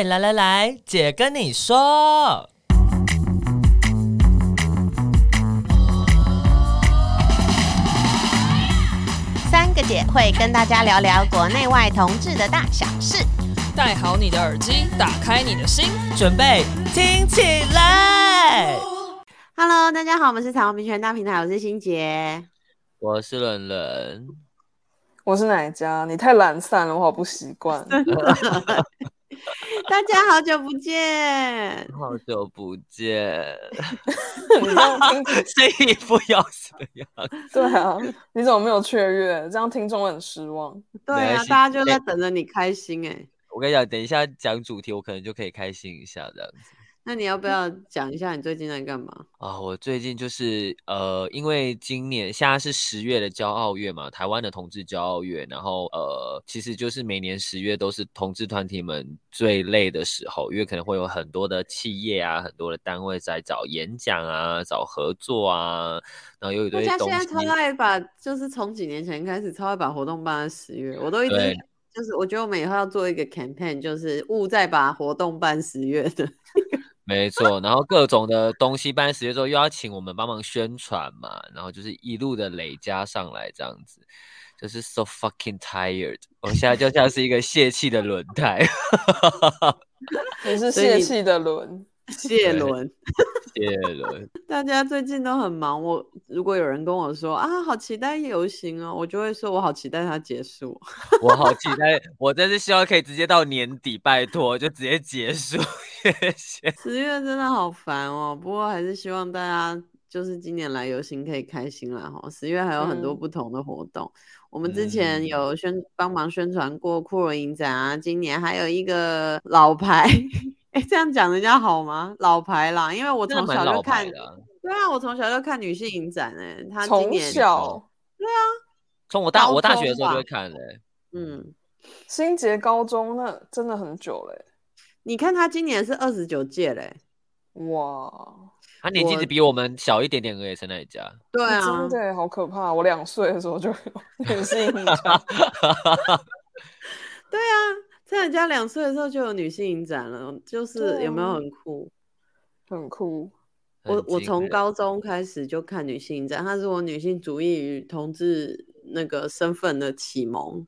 嘿，来来来，姐跟你说，三个姐会跟大家聊聊国内外同志的大小事。戴好你的耳机，打开你的心，准备听起来。Hello，大家好，我们是彩虹平权大平台，我是欣杰，我是冷冷，我是哪家？你太懒散了，我好不习惯。大家好久不见，好久不见，声音不要这样。对啊，你怎么没有雀跃？这样听众很失望。对啊，大家就在等着你开心哎、欸。我跟你讲，等一下讲主题，我可能就可以开心一下这样子。那你要不要讲一下你最近在干嘛啊？我最近就是呃，因为今年现在是十月的骄傲月嘛，台湾的同志骄傲月，然后呃，其实就是每年十月都是同志团体们最累的时候，因为可能会有很多的企业啊，很多的单位在找演讲啊，找合作啊，然后有一堆东西。大家现在超爱把，就是从几年前开始超爱把活动办在十月，我都一直就是我觉得我们以后要做一个 campaign，就是勿再把活动办十月的。没错，然后各种的东西办十月之后，又要请我们帮忙宣传嘛，然后就是一路的累加上来，这样子就是 so fucking tired。我现在就像是一个泄气的轮胎，你是泄气的轮。谢伦，谢伦，大家最近都很忙。我如果有人跟我说啊，好期待游行哦，我就会说我好期待它结束。我好期待，我真是希望可以直接到年底，拜托就直接结束。谢谢。十月真的好烦哦，不过还是希望大家就是今年来游行可以开心啦哈。十月还有很多不同的活动，嗯、我们之前有宣帮忙宣传过酷人影展啊，今年还有一个老牌。哎，这样讲人家好吗？老牌啦，因为我从小就看，对啊，我从小就看女性影展，哎，他今年从小，对啊，从我大我大学的时候就会看嘞，嗯，新杰高中那真的很久嘞，你看他今年是二十九届嘞，哇，他年纪只比我们小一点点而已，是那一家，对啊，真的好可怕，我两岁的时候就有 女性影展，对啊。在人家两岁的时候就有女性影展了，就是有没有很酷？很酷。我我从高中开始就看女性影展，它是我女性主义与同志那个身份的启蒙。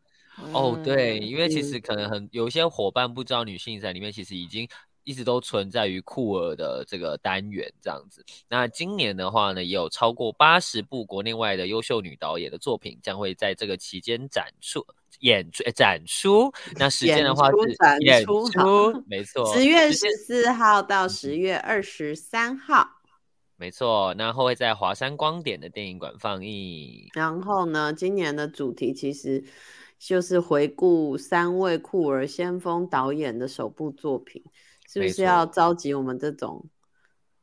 哦，对，因为其实可能很有一些伙伴不知道，女性影展里面其实已经一直都存在于酷儿的这个单元这样子。那今年的话呢，也有超过八十部国内外的优秀女导演的作品将会在这个期间展出。演出展出，那时间的话是演出，没错，十月十四号到十月二十三号，没错，然后会在华山光点的电影馆放映。然后呢，今年的主题其实就是回顾三位酷儿先锋导演的首部作品，是不是要召集我们这种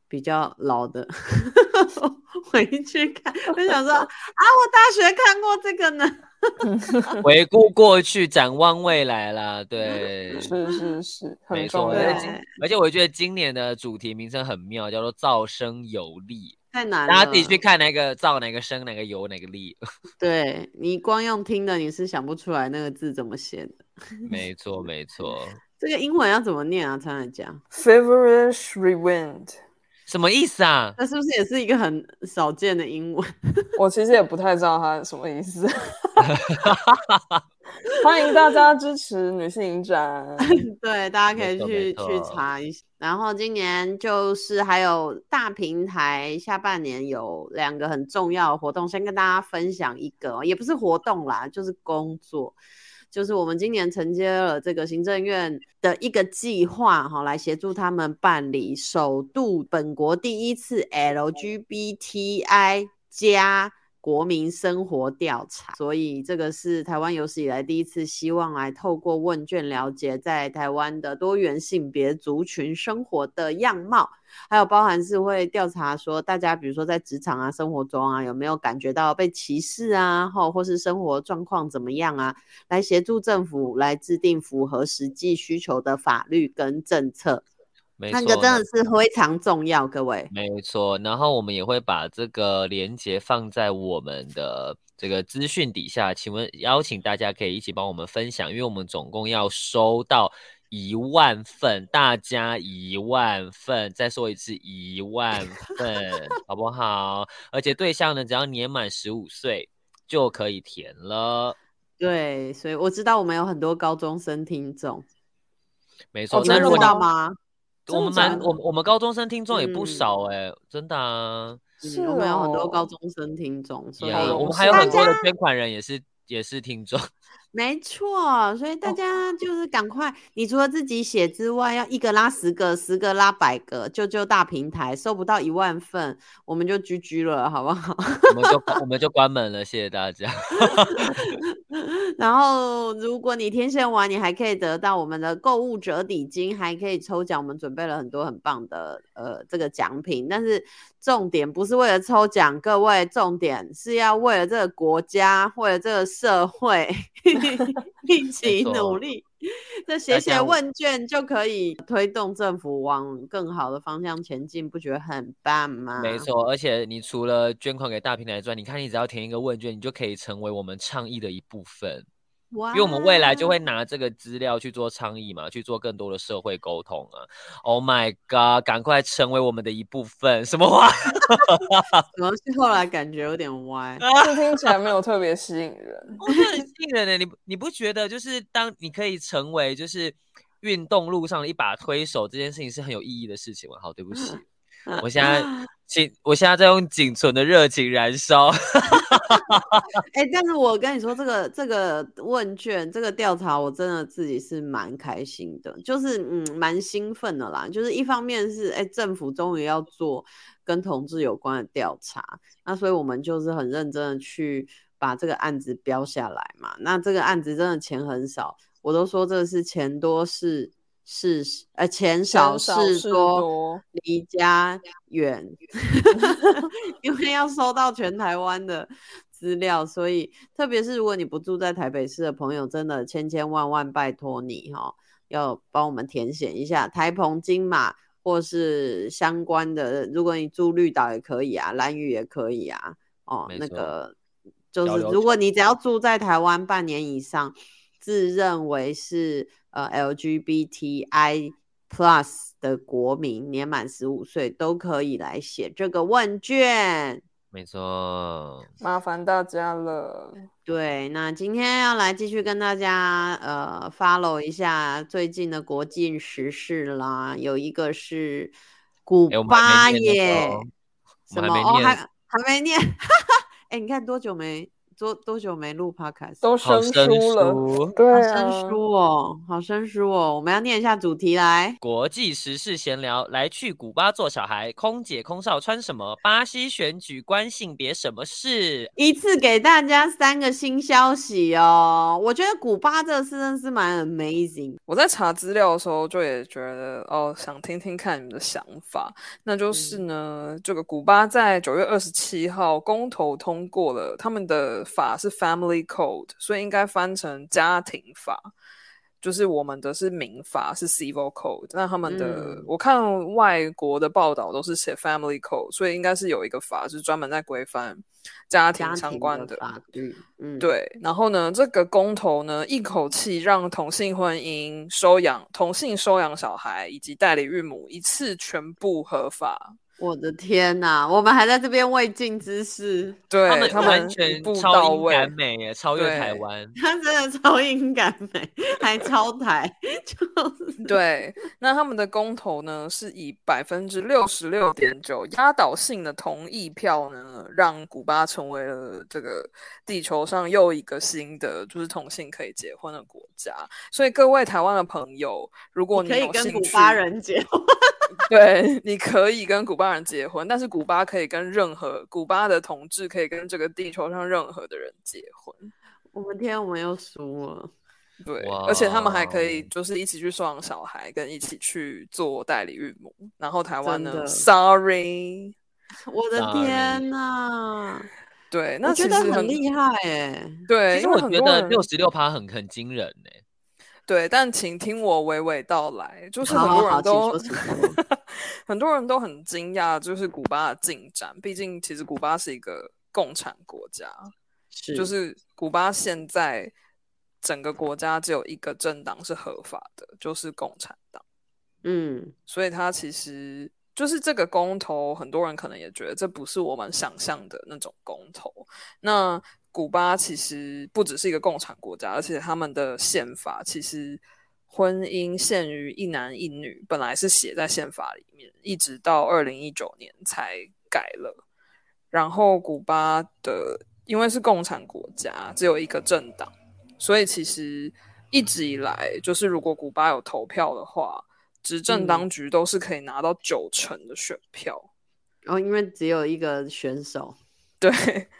比较老的 回去看？我想说啊，我大学看过这个呢。回顾过去，展望未来啦。对，是是是，没错。而且我觉得今年的主题名称很妙，叫做“造声有力”，太难了。大家自己去看哪个造，哪个声，哪个有，哪个力。对，你光用听的，你是想不出来那个字怎么写的。没错，没错。这个英文要怎么念啊？才能讲 Feverish rewind。什么意思啊？那是不是也是一个很少见的英文？我其实也不太知道它什么意思。欢迎大家支持女性影展，对，大家可以去去查一下。然后今年就是还有大平台下半年有两个很重要的活动，先跟大家分享一个，也不是活动啦，就是工作。就是我们今年承接了这个行政院的一个计划，哈，来协助他们办理首度本国第一次 LGBTI 加国民生活调查，所以这个是台湾有史以来第一次，希望来透过问卷了解在台湾的多元性别族群生活的样貌，还有包含是会调查说大家比如说在职场啊、生活中啊有没有感觉到被歧视啊，或或是生活状况怎么样啊，来协助政府来制定符合实际需求的法律跟政策。那个真的是非常重要，各位。没错，然后我们也会把这个连接放在我们的这个资讯底下，请问邀请大家可以一起帮我们分享，因为我们总共要收到一万份，大家一万份，再说一次一万份，好不好？而且对象呢，只要年满十五岁就可以填了。对，所以我知道我们有很多高中生听众，没错。那、哦、知道吗？我们蛮我我们高中生听众也不少哎、欸嗯，真的啊。是、哦，我们有很多高中生听众，所以、yeah, 我们还有很多的捐款人也是也是听众。没错，所以大家就是赶快、哦，你除了自己写之外，要一个拉十个，十个拉百个，就就大平台，收不到一万份，我们就 GG 了，好不好？我们就我们就关门了，谢谢大家。然后，如果你填写完，你还可以得到我们的购物折抵金，还可以抽奖。我们准备了很多很棒的呃这个奖品，但是重点不是为了抽奖，各位，重点是要为了这个国家，为了这个社会。一起努力，这写写问卷就可以推动政府往更好的方向前进，不觉得很棒吗？没错，而且你除了捐款给大平台之外，你看你只要填一个问卷，你就可以成为我们倡议的一部分。因为我们未来就会拿这个资料去做倡议嘛，去做更多的社会沟通啊。Oh my god，赶快成为我们的一部分。什么话？怎么是后来感觉有点歪？这听起来没有特别吸引人。我觉得很吸引人呢。你你不觉得就是当你可以成为就是运动路上的一把推手，这件事情是很有意义的事情吗？好，对不起。我现在，请我现在在用仅存的热情燃烧。哎、欸，但是我跟你说，这个这个问卷，这个调查，我真的自己是蛮开心的，就是嗯，蛮兴奋的啦。就是一方面是，哎、欸，政府终于要做跟同志有关的调查，那所以我们就是很认真的去把这个案子标下来嘛。那这个案子真的钱很少，我都说这个是钱多事。是呃，钱少事多，离家远，因为要收到全台湾的资料，所以特别是如果你不住在台北市的朋友，真的千千万万拜托你哈、哦，要帮我们填写一下台澎金马或是相关的，如果你住绿岛也可以啊，兰屿也可以啊，哦，那个就是如果你只要住在台湾半年以上，自认为是。呃，LGBTI Plus 的国民年满十五岁都可以来写这个问卷。没错，麻烦大家了。对，那今天要来继续跟大家呃 follow 一下最近的国际时事啦。有一个是古巴耶，欸、什么哦还还没念，哎、欸，你看多久没？多多久没录 Podcast？都生疏了，对、啊，好生疏哦，好生疏哦。我们要念一下主题来。国际时事闲聊，来去古巴做小孩，空姐空少穿什么？巴西选举关性别什么事？一次给大家三个新消息哦。我觉得古巴这个事真是蛮 amazing。我在查资料的时候就也觉得哦，想听听看你们的想法。那就是呢，嗯、这个古巴在九月二十七号公投通过了他们的。法是 Family Code，所以应该翻成家庭法。就是我们的是民法，是 Civil Code。那他们的、嗯，我看外国的报道都是写 Family Code，所以应该是有一个法是专门在规范家庭相关的，的法律。嗯，对。然后呢，这个公投呢，一口气让同性婚姻、收养同性收养小孩以及代理孕母一次全部合法。我的天呐，我们还在这边未尽之事，对他们，他们完全超英赶美耶，超越台湾，他真的超英赶美，还超台，就是对。那他们的公投呢，是以百分之六十六点九压倒性的同意票呢，让古巴成为了这个地球上又一个新的就是同性可以结婚的国家。所以各位台湾的朋友，如果你，你可以跟古巴人结婚。对，你可以跟古巴人结婚，但是古巴可以跟任何古巴的同志可以跟这个地球上任何的人结婚。我们天，我们又输了。对，而且他们还可以就是一起去收养小孩，跟一起去做代理孕母。然后台湾呢？Sorry，我的天呐。对，那其实很，很厉害哎。对，因为我觉得六十六趴很很惊人哎。对，但请听我娓娓道来，就是很多人都 很多人都很惊讶，就是古巴的进展。毕竟，其实古巴是一个共产国家，是就是古巴现在整个国家只有一个政党是合法的，就是共产党。嗯，所以他其实就是这个公投，很多人可能也觉得这不是我们想象的那种公投。那古巴其实不只是一个共产国家，而且他们的宪法其实婚姻限于一男一女，本来是写在宪法里面，一直到二零一九年才改了。然后古巴的因为是共产国家，只有一个政党，所以其实一直以来，就是如果古巴有投票的话，执政当局都是可以拿到九成的选票。嗯、哦，因为只有一个选手。对，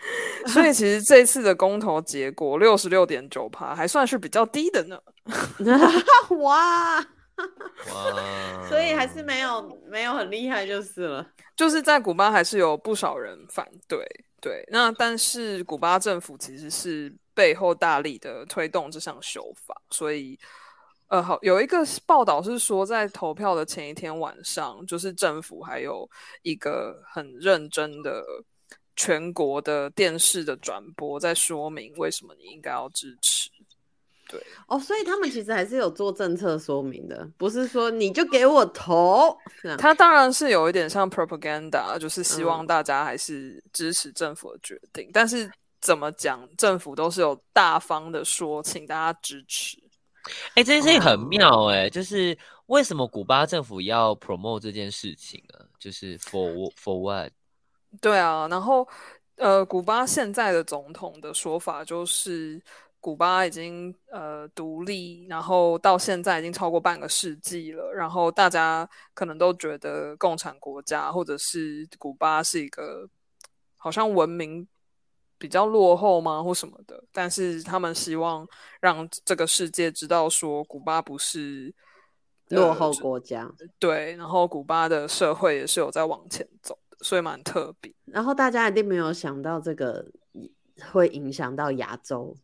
所以 其实这次的公投结果六十六点九趴，还算是比较低的呢。哇哇，所以还是没有没有很厉害就是了。就是在古巴还是有不少人反对，对。那但是古巴政府其实是背后大力的推动这项修法，所以呃，好，有一个报道是说，在投票的前一天晚上，就是政府还有一个很认真的。全国的电视的转播在说明为什么你应该要支持，对哦，所以他们其实还是有做政策说明的，不是说你就给我投。他当然是有一点像 propaganda，就是希望大家还是支持政府的决定。嗯、但是怎么讲，政府都是有大方的说，请大家支持。哎、欸，这件事情很妙哎、欸，哦、就是为什么古巴政府要 promote 这件事情呢？就是 for for what？对啊，然后呃，古巴现在的总统的说法就是，古巴已经呃独立，然后到现在已经超过半个世纪了，然后大家可能都觉得共产国家或者是古巴是一个好像文明比较落后吗或什么的，但是他们希望让这个世界知道说，古巴不是落后国家，对，然后古巴的社会也是有在往前走。所以蛮特别，然后大家一定没有想到这个会影响到亚洲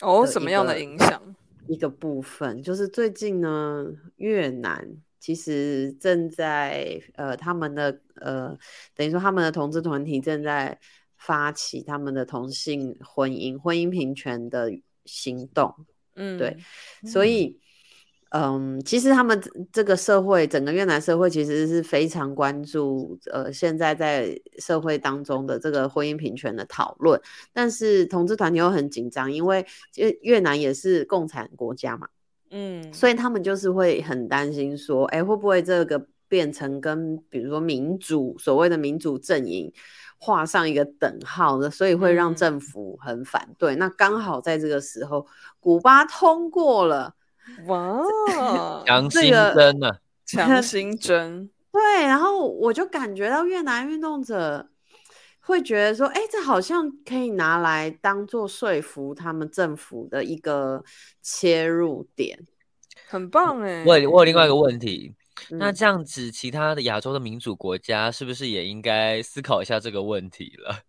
哦，什么样的影响？一个部分就是最近呢，越南其实正在呃，他们的呃，等于说他们的同志团体正在发起他们的同性婚姻、婚姻平权的行动。嗯，对，所以。嗯，其实他们这个社会，整个越南社会其实是非常关注，呃，现在在社会当中的这个婚姻平权的讨论。但是同志团体又很紧张，因为越越南也是共产国家嘛，嗯，所以他们就是会很担心说，哎，会不会这个变成跟比如说民主所谓的民主阵营画上一个等号的，所以会让政府很反对。嗯、那刚好在这个时候，古巴通过了。哇，强心针呢？强心针。对，然后我就感觉到越南运动者会觉得说，哎，这好像可以拿来当做说服他们政府的一个切入点，很棒哎。我我有另外一个问题，嗯、那这样子，其他的亚洲的民主国家是不是也应该思考一下这个问题了？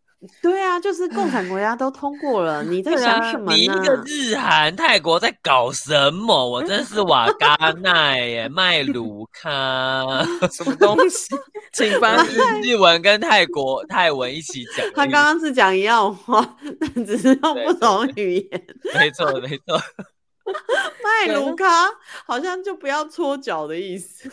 对啊，就是共产国家都通过了，你在想什么你一个日韩泰国在搞什么？我真是瓦 嘎奈耶，麦卢卡 什么东西？请翻译日文跟泰国泰文一起讲。他刚刚是讲一样话，但只是用不同语言。没错，没错。麦卢卡好像就不要搓脚的意思。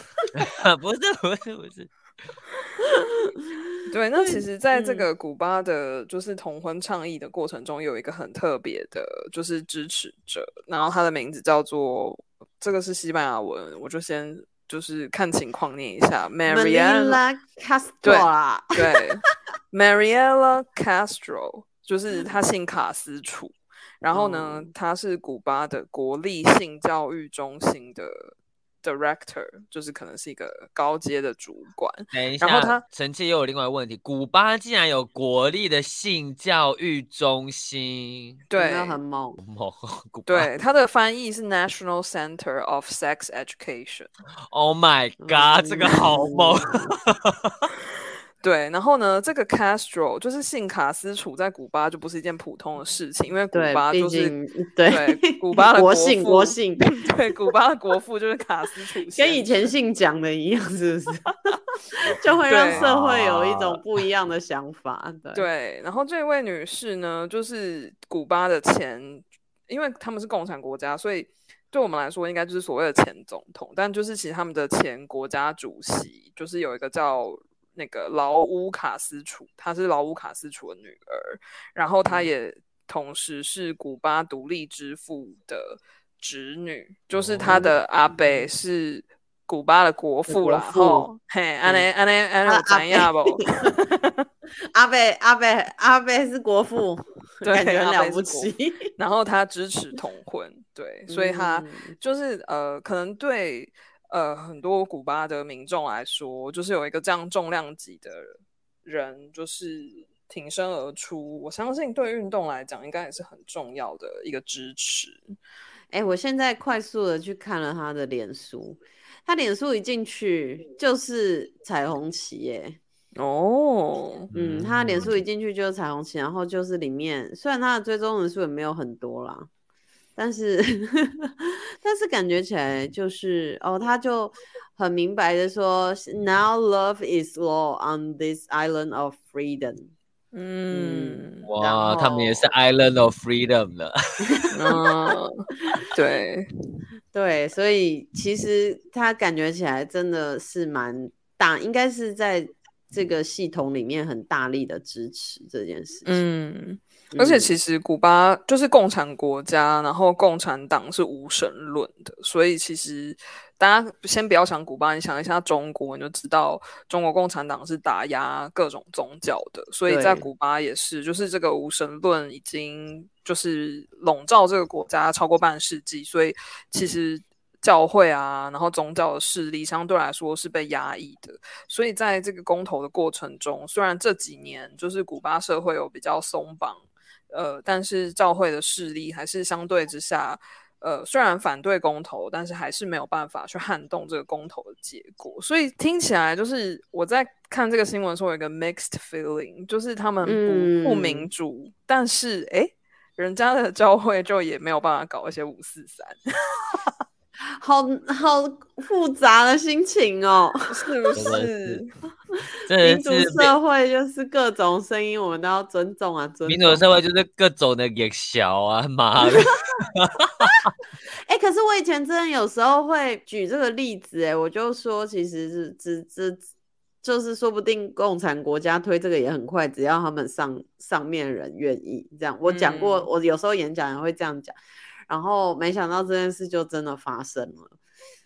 不是，不是，不是。对，那其实，在这个古巴的，就是同婚倡议的过程中，有一个很特别的，就是支持者，然后他的名字叫做，这个是西班牙文，我就先就是看情况念一下，Mariela Castro，对，Mariela Castro，就是他姓卡斯楚，然后呢，他是古巴的国立性教育中心的。Director 就是可能是一个高阶的主管。等一下，然后他臣妾又有另外一个问题：古巴竟然有国立的性教育中心？对，很猛，猛。对，它的翻译是 National Center of Sex Education。Oh my god，这个好猛！对，然后呢，这个 Castro 就是姓卡斯楚，在古巴就不是一件普通的事情，因为古巴就是对，古巴的国姓国姓，对，古巴的国父就是卡斯楚，跟以前姓蒋的一样，是不是？就会让社会有一种不一样的想法。对，对，然后这位女士呢，就是古巴的前因为他们是共产国家，所以对我们来说应该就是所谓的前总统。但就是其实他们的前国家主席就是有一个叫那个劳乌卡斯楚，她是劳乌卡斯楚的女儿，然后她也同时是古巴独立之父的侄女，就是她的阿伯是。古巴的国父啦，吼，嘿，安尼安尼安尼有知影不？阿贝阿贝阿贝是国父，对，感觉很了不起。然后他支持同婚，对，所以他就是呃，可能对呃很多古巴的民众来说，就是有一个这样重量级的人，就是挺身而出。我相信对运动来讲，应该也是很重要的一个支持。哎、欸，我现在快速的去看了他的脸书。他脸书一进去就是彩虹旗耶，哦，嗯，他脸书一进去就是彩虹旗，然后就是里面虽然他的追踪人数也没有很多啦，但是 但是感觉起来就是哦，他就很明白的说，Now love is law on this island of freedom。嗯，哇，他们也是 Island of Freedom 的，嗯，对。对，所以其实他感觉起来真的是蛮大，应该是在这个系统里面很大力的支持这件事情。嗯，而且其实古巴就是共产国家，然后共产党是无神论的，所以其实。大家先不要想古巴，你想一下中国，你就知道中国共产党是打压各种宗教的，所以在古巴也是，就是这个无神论已经就是笼罩这个国家超过半世纪，所以其实教会啊，然后宗教的势力相对来说是被压抑的，所以在这个公投的过程中，虽然这几年就是古巴社会有比较松绑，呃，但是教会的势力还是相对之下。呃，虽然反对公投，但是还是没有办法去撼动这个公投的结果，所以听起来就是我在看这个新闻的时候有一个 mixed feeling，就是他们不、嗯、不民主，但是哎，人家的教会就也没有办法搞一些五四三。好好复杂的心情哦，是不是？民主社会就是各种声音，我们都要尊重啊！尊重。民主社会就是各种的也小啊，妈的！哎、欸，可是我以前真的有时候会举这个例子，哎，我就说，其实是只只就是说不定共产国家推这个也很快，只要他们上上面人愿意这样。我讲过，嗯、我有时候演讲也会这样讲。然后没想到这件事就真的发生了，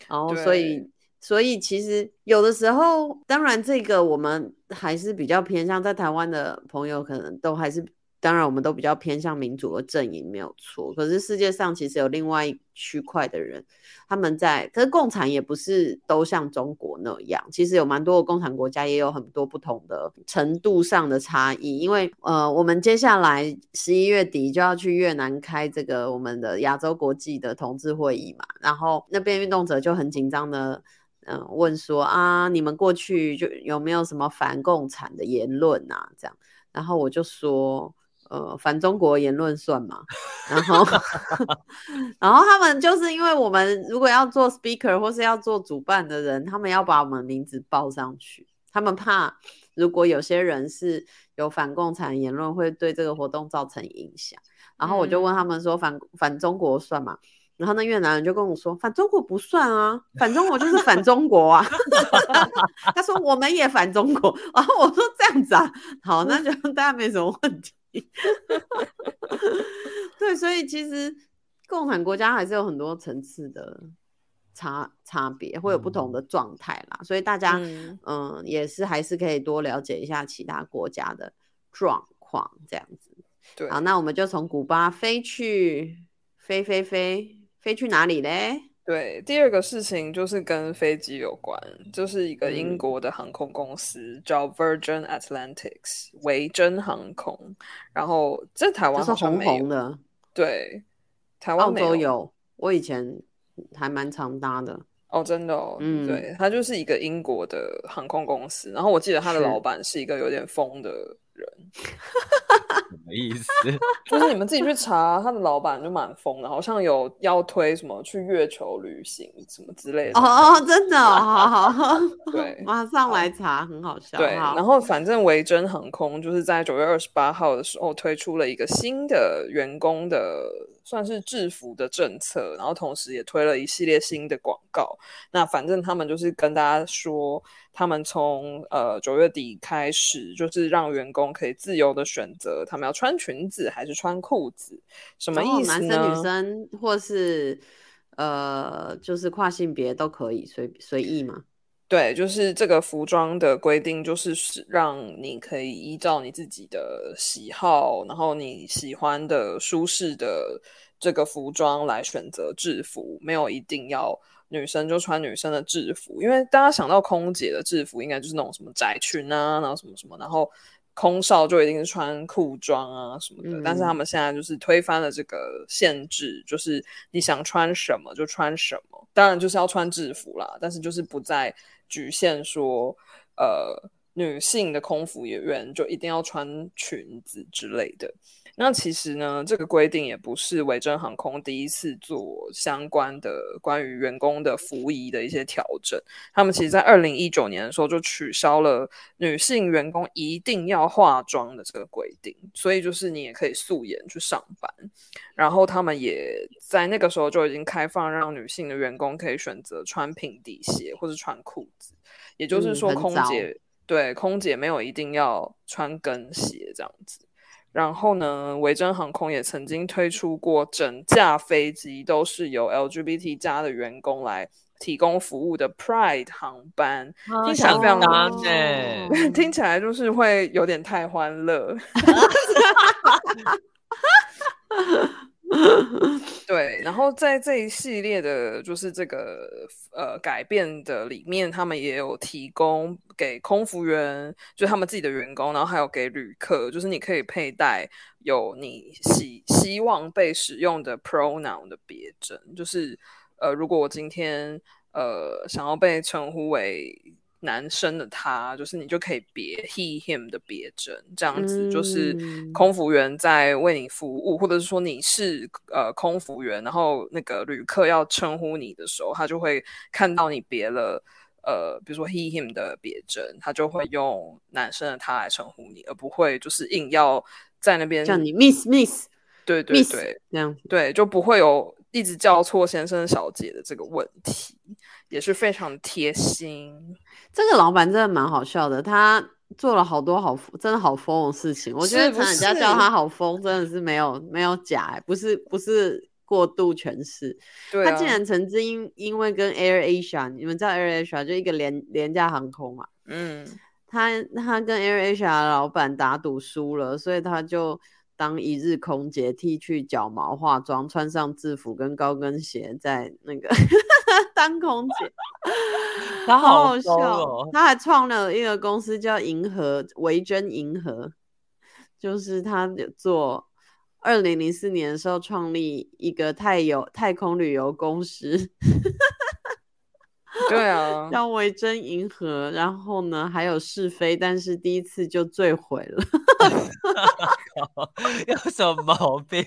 然后所以所以其实有的时候，当然这个我们还是比较偏向在台湾的朋友，可能都还是。当然，我们都比较偏向民主的阵营，没有错。可是世界上其实有另外一区块的人，他们在，可是共产也不是都像中国那样。其实有蛮多的共产国家也有很多不同的程度上的差异。因为呃，我们接下来十一月底就要去越南开这个我们的亚洲国际的同志会议嘛，然后那边运动者就很紧张的嗯、问说啊，你们过去就有没有什么反共产的言论啊？这样，然后我就说。呃，反中国言论算嘛？然后，然后他们就是因为我们如果要做 speaker 或是要做主办的人，他们要把我们名字报上去，他们怕如果有些人是有反共产言论，会对这个活动造成影响。然后我就问他们说反，反反中国算吗？然后那越南人就跟我说，反中国不算啊，反中国就是反中国啊。他说我们也反中国。然后我说这样子啊，好，那就大家没什么问题。对，所以其实共产国家还是有很多层次的差差别，会有不同的状态啦。嗯、所以大家嗯、呃，也是还是可以多了解一下其他国家的状况，这样子。对，好，那我们就从古巴飞去，飞飞飞飞去哪里嘞？对，第二个事情就是跟飞机有关，就是一个英国的航空公司、嗯、叫 Virgin Atlantics 维珍航空，然后这台湾好像没有，是红红的，对，台湾澳洲有，我以前还蛮常搭的。哦，真的哦，嗯，对，它就是一个英国的航空公司，然后我记得他的老板是一个有点疯的人。什么意思？就是你们自己去查，他的老板就蛮疯的，好像有要推什么去月球旅行什么之类的。哦哦，真的，好好好。对，马上来查，很好笑。对，然后反正维珍航空就是在九月二十八号的时候推出了一个新的员工的算是制服的政策，然后同时也推了一系列新的广告。那反正他们就是跟大家说，他们从呃九月底开始，就是让员工可以自由的选择，他们要穿裙子还是穿裤子，什么意思呢？男生女生或是。呃，就是跨性别都可以随随意嘛？对，就是这个服装的规定，就是是让你可以依照你自己的喜好，然后你喜欢的舒适的这个服装来选择制服，没有一定要女生就穿女生的制服，因为大家想到空姐的制服，应该就是那种什么窄裙啊，然后什么什么，然后。空少就一定是穿裤装啊什么的，嗯，但是他们现在就是推翻了这个限制，就是你想穿什么就穿什么，当然就是要穿制服啦，但是就是不再局限说，呃，女性的空服员就一定要穿裙子之类的。那其实呢，这个规定也不是维珍航空第一次做相关的关于员工的服仪的一些调整。他们其实，在二零一九年的时候就取消了女性员工一定要化妆的这个规定，所以就是你也可以素颜去上班。然后他们也在那个时候就已经开放，让女性的员工可以选择穿平底鞋或者穿裤子，也就是说，空姐、嗯、对空姐没有一定要穿跟鞋这样子。然后呢，维珍航空也曾经推出过整架飞机都是由 LGBT 加的员工来提供服务的 Pride 航班，听起来非常难哎，听起来就是会有点太欢乐。对，然后在这一系列的，就是这个呃改变的里面，他们也有提供给空服员，就他们自己的员工，然后还有给旅客，就是你可以佩戴有你希希望被使用的 pronoun 的别针，就是呃，如果我今天呃想要被称呼为。男生的他，就是你就可以别 he him 的别针，这样子就是空服员在为你服务，嗯、或者是说你是呃空服员，然后那个旅客要称呼你的时候，他就会看到你别了呃，比如说 he him 的别针，他就会用男生的他来称呼你，而不会就是硬要在那边叫你 miss miss，对对对，这样对就不会有一直叫错先生小姐的这个问题，也是非常贴心。这个老板真的蛮好笑的，他做了好多好真的好疯的事情。我觉得人家叫他好疯，真的是没有没有假，不是不是过度诠释。对啊，他竟然曾经因因为跟 Air Asia，你们知道 Air Asia 就一个廉廉价航空嘛，嗯，他他跟 Air Asia 的老板打赌输了，所以他就。当一日空姐，剃去脚毛，化妆，穿上制服跟高跟鞋，在那个 当空姐，他好好笑哦。他还创了一个公司叫银河维珍银河，就是他做二零零四年的时候创立一个太有太空旅游公司。对啊，叫维珍银河，然后呢还有是非，但是第一次就坠毁了。有什么毛病？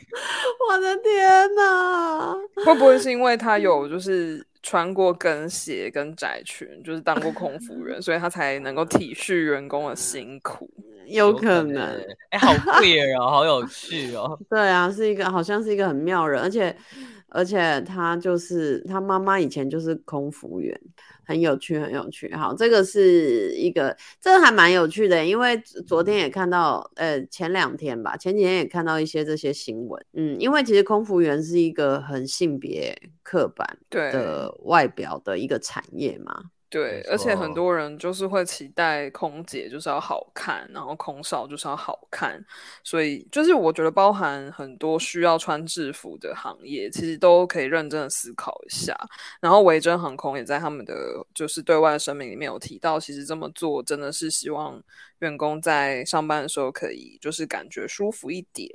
我的天哪！会不会是因为他有就是穿过跟鞋跟窄裙，就是当过空服员，所以他才能够体恤员工的辛苦？有可能。哎、欸，好 queer 哦，好有趣哦。对啊，是一个好像是一个很妙人，而且。而且他就是他妈妈以前就是空服员，很有趣，很有趣。好，这个是一个，这个还蛮有趣的，因为昨天也看到，呃，前两天吧，前几天也看到一些这些新闻。嗯，因为其实空服员是一个很性别刻板的外表的一个产业嘛。对，而且很多人就是会期待空姐就是要好看，然后空少就是要好看，所以就是我觉得包含很多需要穿制服的行业，其实都可以认真的思考一下。然后维珍航空也在他们的就是对外声明里面有提到，其实这么做真的是希望。员工在上班的时候可以就是感觉舒服一点，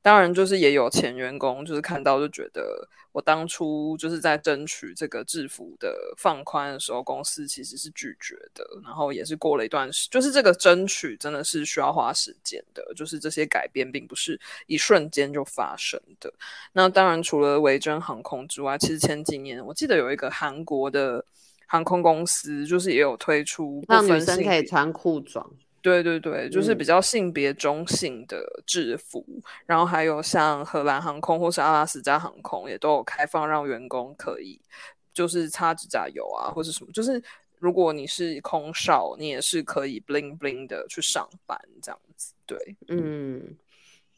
当然就是也有前员工就是看到就觉得我当初就是在争取这个制服的放宽的时候，公司其实是拒绝的，然后也是过了一段时，就是这个争取真的是需要花时间的，就是这些改变并不是一瞬间就发生的。那当然除了维珍航空之外，其实前几年我记得有一个韩国的。航空公司就是也有推出让女生可以穿裤装。对对对，就是比较性别中性的制服，嗯、然后还有像荷兰航空或是阿拉斯加航空也都有开放让员工可以，就是擦指甲油啊或是什么，就是如果你是空少，你也是可以 bling bling 的去上班这样子。对，嗯，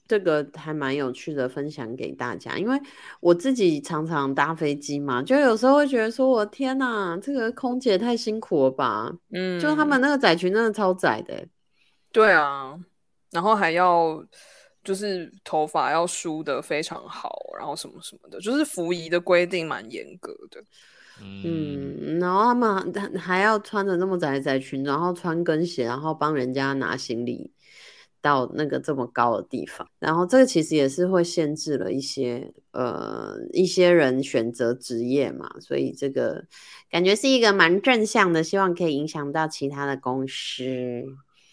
这个还蛮有趣的，分享给大家，因为我自己常常搭飞机嘛，就有时候会觉得说，我天哪，这个空姐太辛苦了吧？嗯，就他们那个窄裙真的超窄的。对啊，然后还要就是头发要梳得非常好，然后什么什么的，就是服仪的规定蛮严格的。嗯，然后他们还要穿着那么窄窄裙，然后穿跟鞋，然后帮人家拿行李到那个这么高的地方，然后这个其实也是会限制了一些呃一些人选择职业嘛，所以这个感觉是一个蛮正向的，希望可以影响到其他的公司。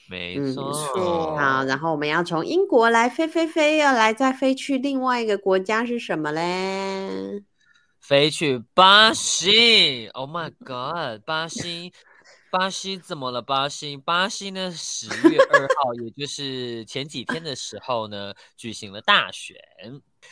没错，嗯，好，然后我们要从英国来飞飞飞，要来再飞去另外一个国家是什么嘞？飞去巴西。Oh my god，巴西，巴西怎么了？巴西，巴西呢？十月二号，也就是前几天的时候呢，举行了大选。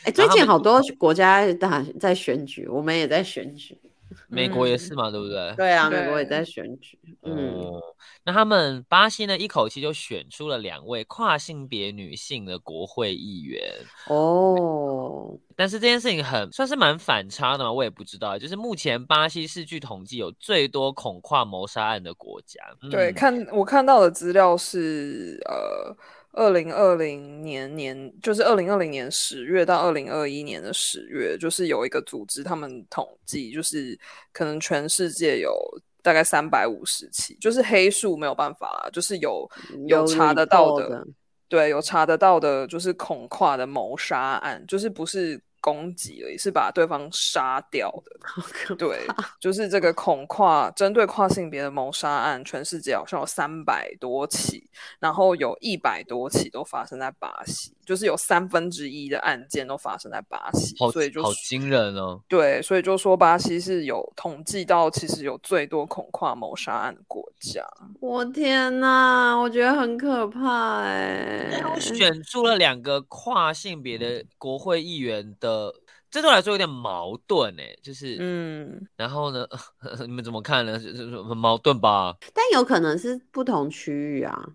哎，最近好多国家大在选举，我们也在选举。美国也是嘛，嗯、对不对？对啊，美国也在选举。嗯，嗯，那他们巴西呢，一口气就选出了两位跨性别女性的国会议员。哦，但是这件事情很算是蛮反差的嘛，我也不知道。就是目前巴西是据统计有最多恐跨谋杀案的国家。嗯、对，看我看到的资料是呃。二零二零年年就是二零二零年十月到二零二一年的十月，就是有一个组织，他们统计，就是可能全世界有大概三百五十起，就是黑数没有办法啦，就是有有查得到的，的对，有查得到的，就是恐跨的谋杀案，就是不是。攻击了，也是把对方杀掉的。对，就是这个恐跨针对跨性别的谋杀案，全世界好像有三百多起，然后有一百多起都发生在巴西，就是有三分之一的案件都发生在巴西，所以就好惊人哦。对，所以就说巴西是有统计到，其实有最多恐跨谋杀案的国家。我天哪，我觉得很可怕哎。选出了两个跨性别的国会议员的。呃，这对我来说有点矛盾哎，就是嗯，然后呢，你们怎么看呢？是很矛盾吧？但有可能是不同区域啊。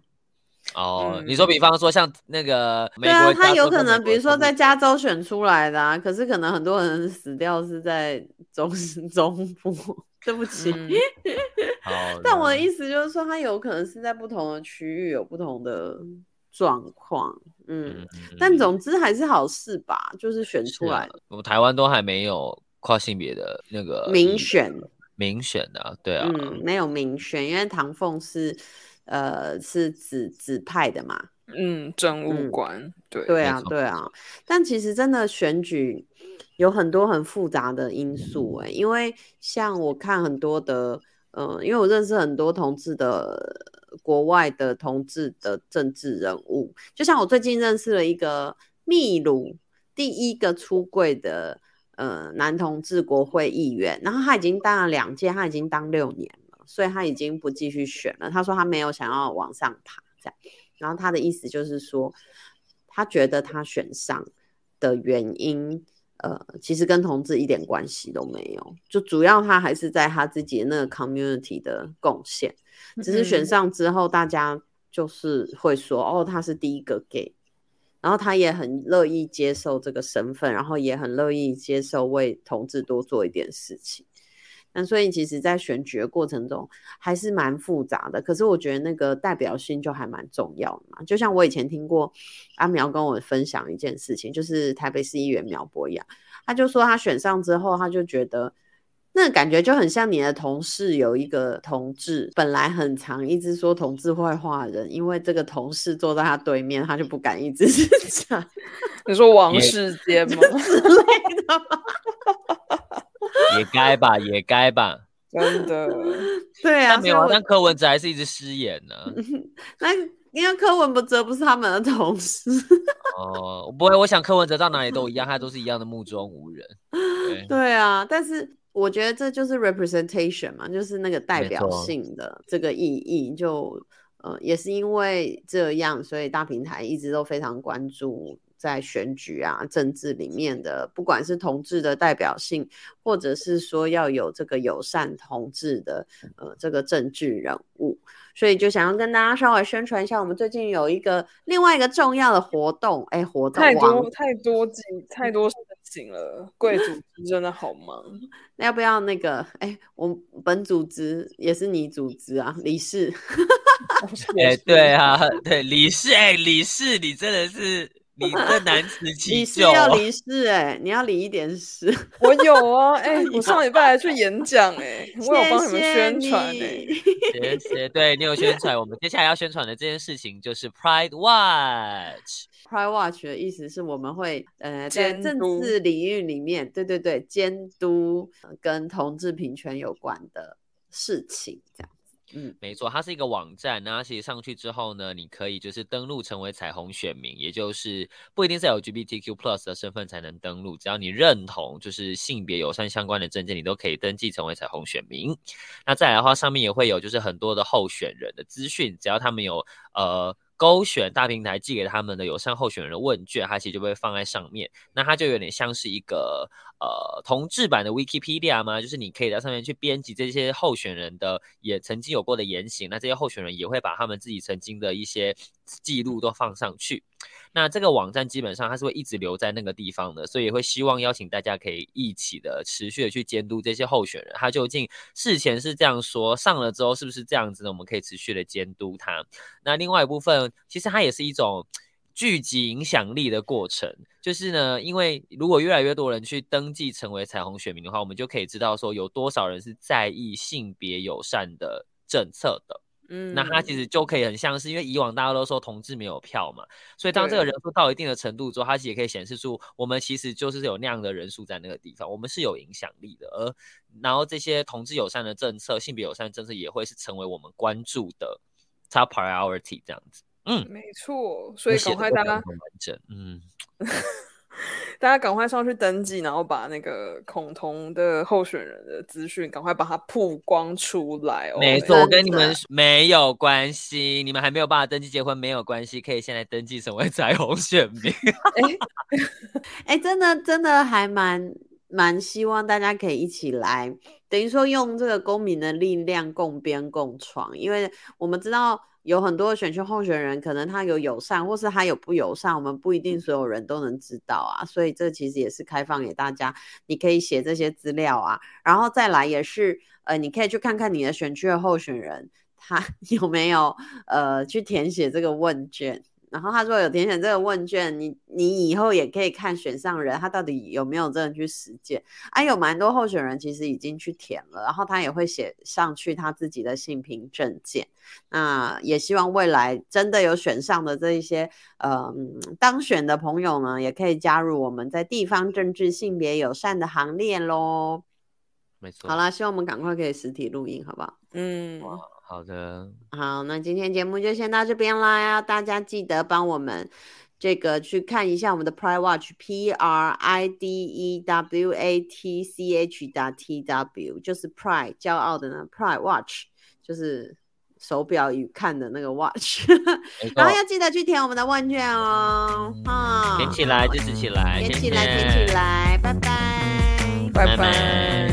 哦，嗯、你说，比方说像那个美国，对啊，他有可能，比如说在加州选出来的啊，可是可能很多人死掉是在中 中部。对不起，嗯、但我的意思就是说，他有可能是在不同的区域有不同的。状况，嗯，嗯，但总之还是好事吧，就是选出来了。我们台湾都还没有跨性别的那个民选，民选的、啊，对啊，嗯，没有民选，因为唐凤是呃是指指派的嘛，嗯，政务官，嗯、对，对啊，对啊。但其实真的选举有很多很复杂的因素、欸，哎、嗯，因为像我看很多的，嗯、因为我认识很多同志的。国外的同志的政治人物，就像我最近认识了一个秘鲁第一个出柜的呃男同志国会议员，然后他已经当了两届，他已经当六年了，所以他已经不继续选了。他说他没有想要往上爬，这样。然后他的意思就是说，他觉得他选上的原因，呃，其实跟同志一点关系都没有，就主要他还是在他自己的那个 community 的贡献。只是选上之后，大家就是会说，嗯、哦，他是第一个 gay，然后他也很乐意接受这个身份，然后也很乐意接受为同志多做一点事情。那所以其实，在选举的过程中还是蛮复杂的。可是我觉得那个代表性就还蛮重要的嘛。就像我以前听过阿苗跟我分享一件事情，就是台北市议员苗博雅，他就说他选上之后，他就觉得。那感觉就很像你的同事有一个同志，本来很常一直说同志坏话的人，因为这个同事坐在他对面，他就不敢一直 讲。你说王世坚吗？之类的吗？也该吧，也该吧，真的。对啊，但没有，但柯文哲还是一直失言呢、啊。那因为柯文哲不是他们的同事。哦，不会，我想柯文哲到哪里都一样，他都是一样的目中无人。对，对啊，但是。我觉得这就是 representation 嘛，就是那个代表性的这个意义。就呃，也是因为这样，所以大平台一直都非常关注。在选举啊、政治里面的，不管是同志的代表性，或者是说要有这个友善同志的呃这个政治人物，所以就想要跟大家稍微宣传一下，我们最近有一个另外一个重要的活动，哎，活动太多太多太多事情了，贵组织真的好忙。那要不要那个？哎，我本组织也是你组织啊，理事。哎，对啊，对理事，哎，理事，你真的是。你这难辞其咎，你是要离世哎，你要离一点事。我有啊，哎、欸，我上礼拜还去演讲哎，我有帮你们宣传哎，谢谢。对，你有宣传，我们接下来要宣传的这件事情就是 Pride Watch。Pride Watch 的意思是我们会呃在政治领域里面，对对对，监督跟同志平权有关的事情，这样。嗯，没错，它是一个网站。那其实上去之后呢，你可以就是登录成为彩虹选民，也就是不一定是 LGBTQ plus 的身份才能登录，只要你认同就是性别友善相关的证件，你都可以登记成为彩虹选民。那再来的话，上面也会有就是很多的候选人的资讯，只要他们有呃。勾选大平台寄给他们的友善候选人的问卷，它其实就会放在上面。那它就有点像是一个呃同志版的 Wikipedia 吗，就是你可以在上面去编辑这些候选人的也曾经有过的言行，那这些候选人也会把他们自己曾经的一些记录都放上去。那这个网站基本上它是会一直留在那个地方的，所以会希望邀请大家可以一起的持续的去监督这些候选人，他究竟事前是这样说，上了之后是不是这样子呢？我们可以持续的监督他。那另外一部分，其实它也是一种聚集影响力的过程，就是呢，因为如果越来越多人去登记成为彩虹选民的话，我们就可以知道说有多少人是在意性别友善的政策的。嗯，那他其实就可以很像是，因为以往大家都说同志没有票嘛，所以当这个人数到一定的程度之后，他其实也可以显示出我们其实就是有那样的人数在那个地方，我们是有影响力的。而然后这些同志友善的政策、性别友善的政策也会是成为我们关注的 top priority 这样子。嗯，没错，所以赶快大家完整，嗯。大家赶快上去登记，然后把那个恐同的候选人的资讯赶快把它曝光出来哦。没错，我跟你们没有关系，你们还没有办法登记结婚没有关系，可以现在登记成为彩虹选民。哎哎，真的真的还蛮蛮希望大家可以一起来，等于说用这个公民的力量共编共创，因为我们知道。有很多选区候选人，可能他有友善，或是他有不友善，我们不一定所有人都能知道啊。所以这其实也是开放给大家，你可以写这些资料啊，然后再来也是，呃，你可以去看看你的选区的候选人，他 有没有呃去填写这个问卷。然后他说有填写这个问卷，你你以后也可以看选上人他到底有没有真的去实践。啊，有蛮多候选人其实已经去填了，然后他也会写上去他自己的性平证件。那也希望未来真的有选上的这一些呃当选的朋友呢，也可以加入我们在地方政治性别友善的行列喽。没错。好啦，希望我们赶快可以实体录音，好不好？嗯。好的，好，那今天节目就先到这边啦，要大家记得帮我们这个去看一下我们的 Pride Watch，P R I D E W A T C H 的 T W，就是 Pride 骄傲的呢，Pride Watch 就是手表与看的那个 Watch，然后要记得去填我们的问卷哦，啊、嗯，填起来支持起来，填起来填起来，拜拜，拜。拜。